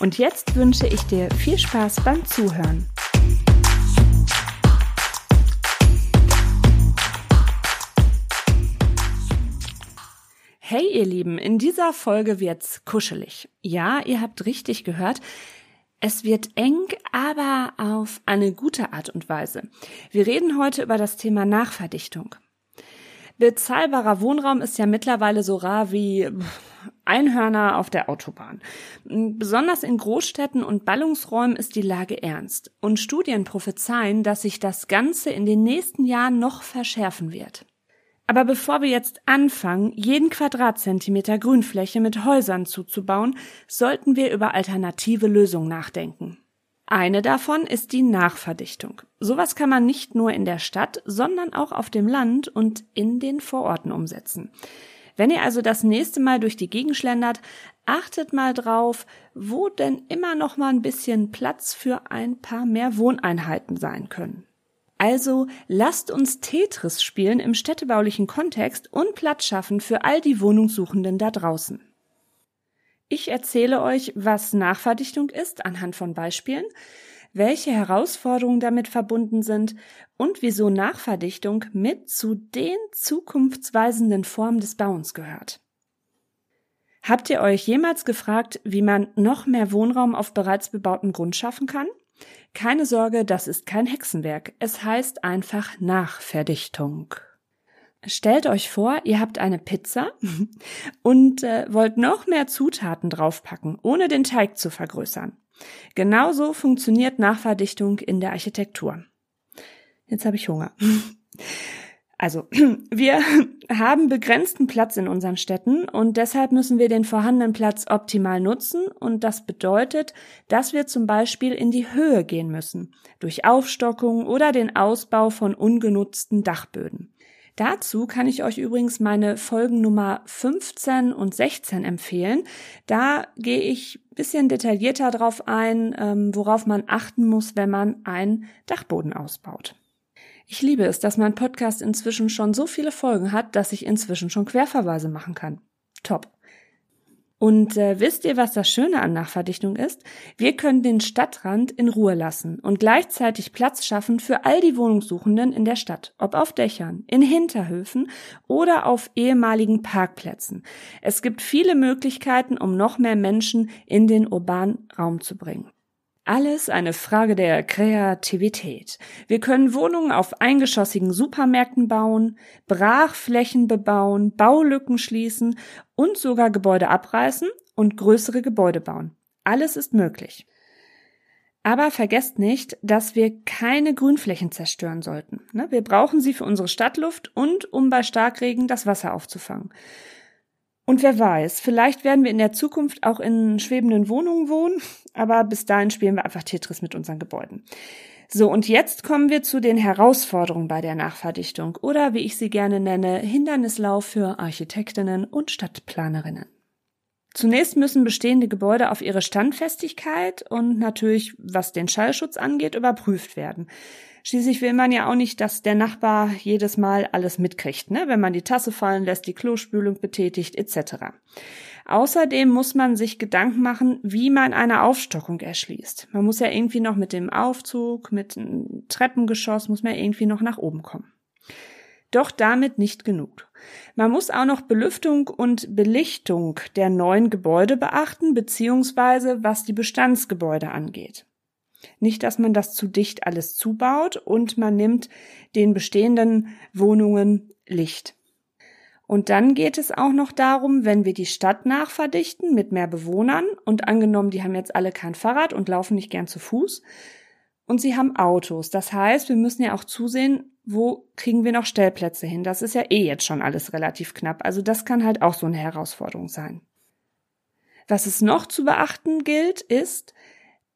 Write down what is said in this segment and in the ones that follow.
Und jetzt wünsche ich dir viel Spaß beim Zuhören. Hey ihr Lieben, in dieser Folge wird's kuschelig. Ja, ihr habt richtig gehört. Es wird eng, aber auf eine gute Art und Weise. Wir reden heute über das Thema Nachverdichtung. Bezahlbarer Wohnraum ist ja mittlerweile so rar wie Einhörner auf der Autobahn. Besonders in Großstädten und Ballungsräumen ist die Lage ernst. Und Studien prophezeien, dass sich das Ganze in den nächsten Jahren noch verschärfen wird. Aber bevor wir jetzt anfangen, jeden Quadratzentimeter Grünfläche mit Häusern zuzubauen, sollten wir über alternative Lösungen nachdenken. Eine davon ist die Nachverdichtung. Sowas kann man nicht nur in der Stadt, sondern auch auf dem Land und in den Vororten umsetzen. Wenn ihr also das nächste Mal durch die Gegend schlendert, achtet mal drauf, wo denn immer noch mal ein bisschen Platz für ein paar mehr Wohneinheiten sein können. Also lasst uns Tetris spielen im städtebaulichen Kontext und Platz schaffen für all die Wohnungssuchenden da draußen. Ich erzähle euch, was Nachverdichtung ist anhand von Beispielen, welche Herausforderungen damit verbunden sind und wieso Nachverdichtung mit zu den zukunftsweisenden Formen des Bauens gehört. Habt ihr euch jemals gefragt, wie man noch mehr Wohnraum auf bereits bebautem Grund schaffen kann? Keine Sorge, das ist kein Hexenwerk. Es heißt einfach Nachverdichtung. Stellt euch vor, ihr habt eine Pizza und äh, wollt noch mehr Zutaten draufpacken, ohne den Teig zu vergrößern. Genauso funktioniert Nachverdichtung in der Architektur. Jetzt habe ich Hunger. Also, wir haben begrenzten Platz in unseren Städten und deshalb müssen wir den vorhandenen Platz optimal nutzen und das bedeutet, dass wir zum Beispiel in die Höhe gehen müssen, durch Aufstockung oder den Ausbau von ungenutzten Dachböden. Dazu kann ich euch übrigens meine Folgen Nummer 15 und 16 empfehlen. Da gehe ich bisschen detaillierter drauf ein, ähm, worauf man achten muss, wenn man einen Dachboden ausbaut. Ich liebe es, dass mein Podcast inzwischen schon so viele Folgen hat, dass ich inzwischen schon Querverweise machen kann. Top. Und äh, wisst ihr, was das Schöne an Nachverdichtung ist? Wir können den Stadtrand in Ruhe lassen und gleichzeitig Platz schaffen für all die Wohnungssuchenden in der Stadt, ob auf Dächern, in Hinterhöfen oder auf ehemaligen Parkplätzen. Es gibt viele Möglichkeiten, um noch mehr Menschen in den urbanen Raum zu bringen. Alles eine Frage der Kreativität. Wir können Wohnungen auf eingeschossigen Supermärkten bauen, Brachflächen bebauen, Baulücken schließen und sogar Gebäude abreißen und größere Gebäude bauen. Alles ist möglich. Aber vergesst nicht, dass wir keine Grünflächen zerstören sollten. Ne, wir brauchen sie für unsere Stadtluft und um bei Starkregen das Wasser aufzufangen. Und wer weiß, vielleicht werden wir in der Zukunft auch in schwebenden Wohnungen wohnen, aber bis dahin spielen wir einfach Tetris mit unseren Gebäuden. So, und jetzt kommen wir zu den Herausforderungen bei der Nachverdichtung oder wie ich sie gerne nenne, Hindernislauf für Architektinnen und Stadtplanerinnen. Zunächst müssen bestehende Gebäude auf ihre Standfestigkeit und natürlich, was den Schallschutz angeht, überprüft werden. Schließlich will man ja auch nicht, dass der Nachbar jedes Mal alles mitkriegt, ne? wenn man die Tasse fallen lässt, die Klospülung betätigt etc. Außerdem muss man sich Gedanken machen, wie man eine Aufstockung erschließt. Man muss ja irgendwie noch mit dem Aufzug, mit einem Treppengeschoss, muss man irgendwie noch nach oben kommen. Doch damit nicht genug. Man muss auch noch Belüftung und Belichtung der neuen Gebäude beachten, beziehungsweise was die Bestandsgebäude angeht. Nicht, dass man das zu dicht alles zubaut und man nimmt den bestehenden Wohnungen Licht. Und dann geht es auch noch darum, wenn wir die Stadt nachverdichten mit mehr Bewohnern und angenommen, die haben jetzt alle kein Fahrrad und laufen nicht gern zu Fuß und sie haben Autos. Das heißt, wir müssen ja auch zusehen, wo kriegen wir noch Stellplätze hin. Das ist ja eh jetzt schon alles relativ knapp. Also das kann halt auch so eine Herausforderung sein. Was es noch zu beachten gilt, ist,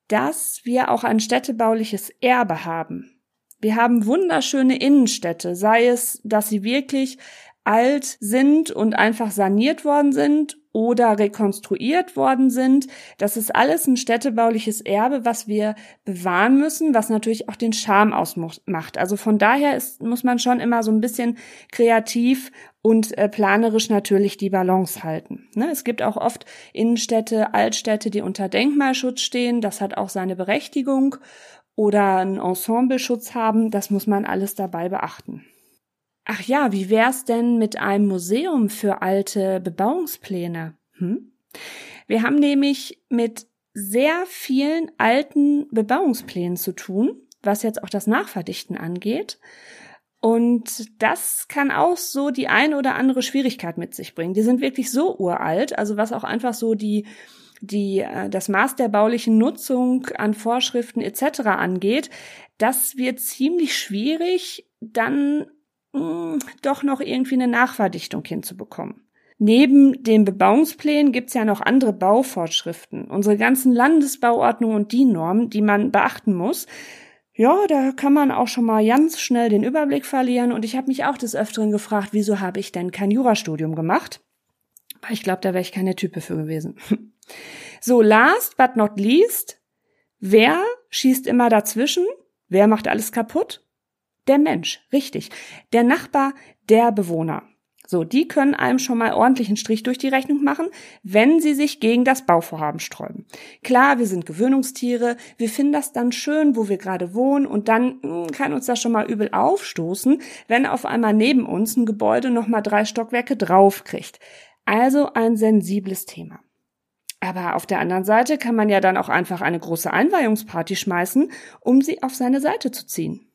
dass wir auch ein städtebauliches Erbe haben. Wir haben wunderschöne Innenstädte, sei es, dass sie wirklich alt sind und einfach saniert worden sind oder rekonstruiert worden sind. Das ist alles ein städtebauliches Erbe, was wir bewahren müssen, was natürlich auch den Charme ausmacht. Also von daher ist, muss man schon immer so ein bisschen kreativ und äh, planerisch natürlich die Balance halten. Ne? Es gibt auch oft Innenstädte, Altstädte, die unter Denkmalschutz stehen. Das hat auch seine Berechtigung oder einen Ensembleschutz haben, das muss man alles dabei beachten. Ach ja, wie wär's denn mit einem Museum für alte Bebauungspläne? Hm? Wir haben nämlich mit sehr vielen alten Bebauungsplänen zu tun, was jetzt auch das Nachverdichten angeht. Und das kann auch so die ein oder andere Schwierigkeit mit sich bringen. Die sind wirklich so uralt, also was auch einfach so die die äh, das Maß der baulichen Nutzung an Vorschriften etc. angeht, das wird ziemlich schwierig, dann mh, hm, doch noch irgendwie eine Nachverdichtung hinzubekommen. Neben den Bebauungsplänen gibt's ja noch andere Bauvorschriften, unsere ganzen Landesbauordnungen und die Normen, die man beachten muss. Ja, da kann man auch schon mal ganz schnell den Überblick verlieren und ich habe mich auch des Öfteren gefragt, wieso habe ich denn kein Jurastudium gemacht? Weil ich glaube, da wäre ich keine Type für gewesen. So, last but not least, wer schießt immer dazwischen? Wer macht alles kaputt? Der Mensch, richtig. Der Nachbar, der Bewohner. So, die können einem schon mal ordentlichen Strich durch die Rechnung machen, wenn sie sich gegen das Bauvorhaben sträuben. Klar, wir sind Gewöhnungstiere, wir finden das dann schön, wo wir gerade wohnen und dann hm, kann uns das schon mal übel aufstoßen, wenn auf einmal neben uns ein Gebäude nochmal drei Stockwerke draufkriegt. Also ein sensibles Thema. Aber auf der anderen Seite kann man ja dann auch einfach eine große Einweihungsparty schmeißen, um sie auf seine Seite zu ziehen.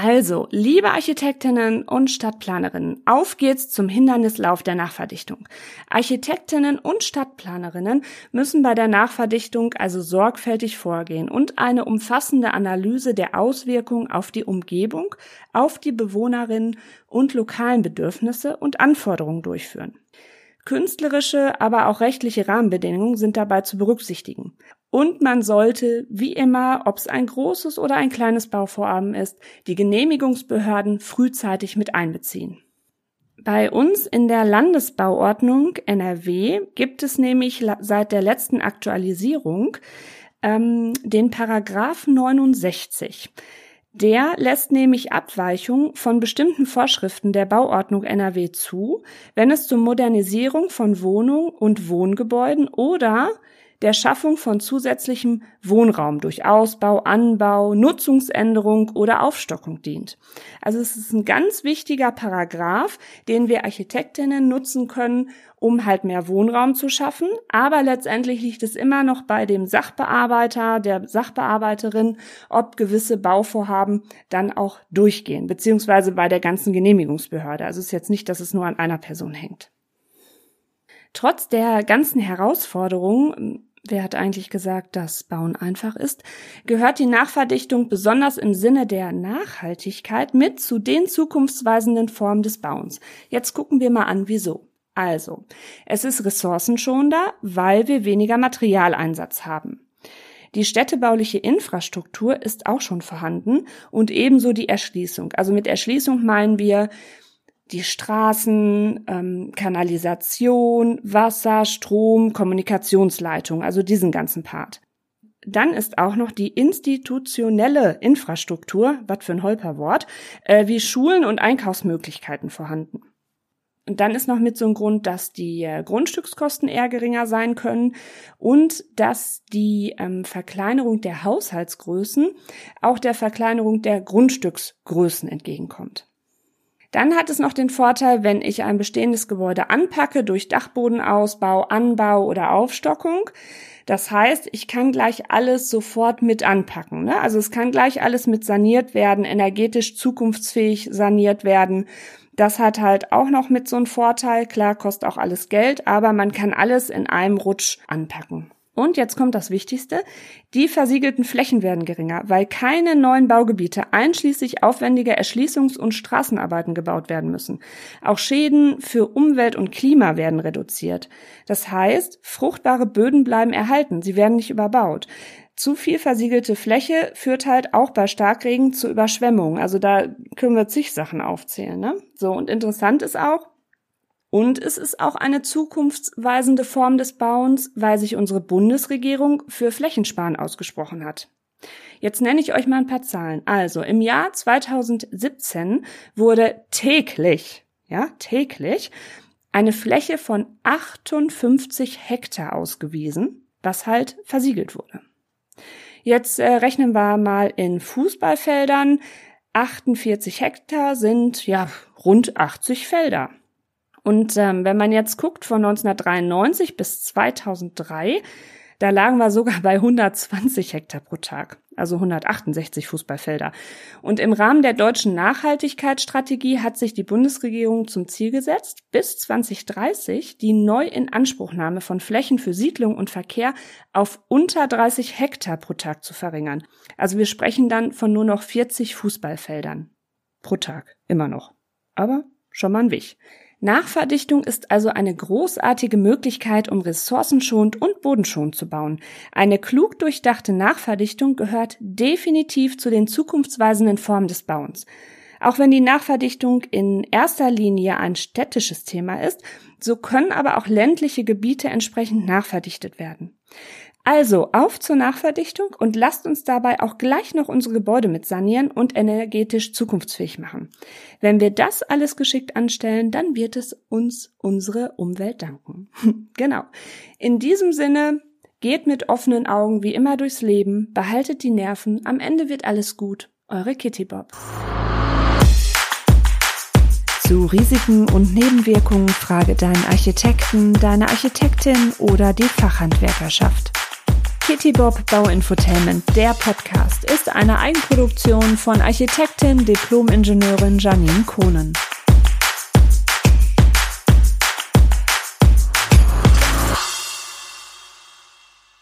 Also, liebe Architektinnen und Stadtplanerinnen, auf geht's zum Hindernislauf der Nachverdichtung. Architektinnen und Stadtplanerinnen müssen bei der Nachverdichtung also sorgfältig vorgehen und eine umfassende Analyse der Auswirkungen auf die Umgebung, auf die Bewohnerinnen und lokalen Bedürfnisse und Anforderungen durchführen. Künstlerische, aber auch rechtliche Rahmenbedingungen sind dabei zu berücksichtigen. Und man sollte, wie immer, ob es ein großes oder ein kleines Bauvorhaben ist, die Genehmigungsbehörden frühzeitig mit einbeziehen. Bei uns in der Landesbauordnung NRW gibt es nämlich seit der letzten Aktualisierung ähm, den Paragraph 69. Der lässt nämlich Abweichungen von bestimmten Vorschriften der Bauordnung NRW zu, wenn es zur Modernisierung von Wohnungen und Wohngebäuden oder der Schaffung von zusätzlichem Wohnraum durch Ausbau, Anbau, Nutzungsänderung oder Aufstockung dient. Also es ist ein ganz wichtiger Paragraph, den wir Architektinnen nutzen können, um halt mehr Wohnraum zu schaffen. Aber letztendlich liegt es immer noch bei dem Sachbearbeiter, der Sachbearbeiterin, ob gewisse Bauvorhaben dann auch durchgehen, beziehungsweise bei der ganzen Genehmigungsbehörde. Also es ist jetzt nicht, dass es nur an einer Person hängt. Trotz der ganzen Herausforderungen wer hat eigentlich gesagt, dass Bauen einfach ist, gehört die Nachverdichtung besonders im Sinne der Nachhaltigkeit mit zu den zukunftsweisenden Formen des Bauens. Jetzt gucken wir mal an, wieso. Also, es ist ressourcenschonender, weil wir weniger Materialeinsatz haben. Die städtebauliche Infrastruktur ist auch schon vorhanden und ebenso die Erschließung. Also mit Erschließung meinen wir die Straßen, ähm, Kanalisation, Wasser, Strom, Kommunikationsleitung, also diesen ganzen Part. Dann ist auch noch die institutionelle Infrastruktur, was für ein Holperwort, äh, wie Schulen und Einkaufsmöglichkeiten vorhanden. Und dann ist noch mit so ein Grund, dass die äh, Grundstückskosten eher geringer sein können und dass die ähm, Verkleinerung der Haushaltsgrößen auch der Verkleinerung der Grundstücksgrößen entgegenkommt. Dann hat es noch den Vorteil, wenn ich ein bestehendes Gebäude anpacke durch Dachbodenausbau, Anbau oder Aufstockung. Das heißt, ich kann gleich alles sofort mit anpacken. Ne? Also es kann gleich alles mit saniert werden, energetisch zukunftsfähig saniert werden. Das hat halt auch noch mit so einem Vorteil. Klar, kostet auch alles Geld, aber man kann alles in einem Rutsch anpacken. Und jetzt kommt das Wichtigste. Die versiegelten Flächen werden geringer, weil keine neuen Baugebiete einschließlich aufwendiger Erschließungs- und Straßenarbeiten gebaut werden müssen. Auch Schäden für Umwelt und Klima werden reduziert. Das heißt, fruchtbare Böden bleiben erhalten. Sie werden nicht überbaut. Zu viel versiegelte Fläche führt halt auch bei Starkregen zu Überschwemmungen. Also da können wir zig Sachen aufzählen. Ne? So, und interessant ist auch, und es ist auch eine zukunftsweisende Form des Bauens, weil sich unsere Bundesregierung für Flächensparen ausgesprochen hat. Jetzt nenne ich euch mal ein paar Zahlen. Also im Jahr 2017 wurde täglich, ja, täglich eine Fläche von 58 Hektar ausgewiesen, was halt versiegelt wurde. Jetzt äh, rechnen wir mal in Fußballfeldern. 48 Hektar sind ja rund 80 Felder. Und ähm, wenn man jetzt guckt von 1993 bis 2003, da lagen wir sogar bei 120 Hektar pro Tag, also 168 Fußballfelder. Und im Rahmen der deutschen Nachhaltigkeitsstrategie hat sich die Bundesregierung zum Ziel gesetzt, bis 2030 die Neuinanspruchnahme von Flächen für Siedlung und Verkehr auf unter 30 Hektar pro Tag zu verringern. Also wir sprechen dann von nur noch 40 Fußballfeldern pro Tag, immer noch. Aber schon mal ein Weg. Nachverdichtung ist also eine großartige Möglichkeit, um ressourcenschonend und bodenschonend zu bauen. Eine klug durchdachte Nachverdichtung gehört definitiv zu den zukunftsweisenden Formen des Bauens. Auch wenn die Nachverdichtung in erster Linie ein städtisches Thema ist, so können aber auch ländliche Gebiete entsprechend nachverdichtet werden. Also auf zur Nachverdichtung und lasst uns dabei auch gleich noch unsere Gebäude mit sanieren und energetisch zukunftsfähig machen. Wenn wir das alles geschickt anstellen, dann wird es uns unsere Umwelt danken. genau. In diesem Sinne, geht mit offenen Augen wie immer durchs Leben, behaltet die Nerven, am Ende wird alles gut. Eure Kitty Bob. Zu Risiken und Nebenwirkungen frage deinen Architekten, deine Architektin oder die Fachhandwerkerschaft. Kitty Bob Bauinfotainment, der Podcast, ist eine Eigenproduktion von Architektin, Diplom-Ingenieurin Janine Kohnen.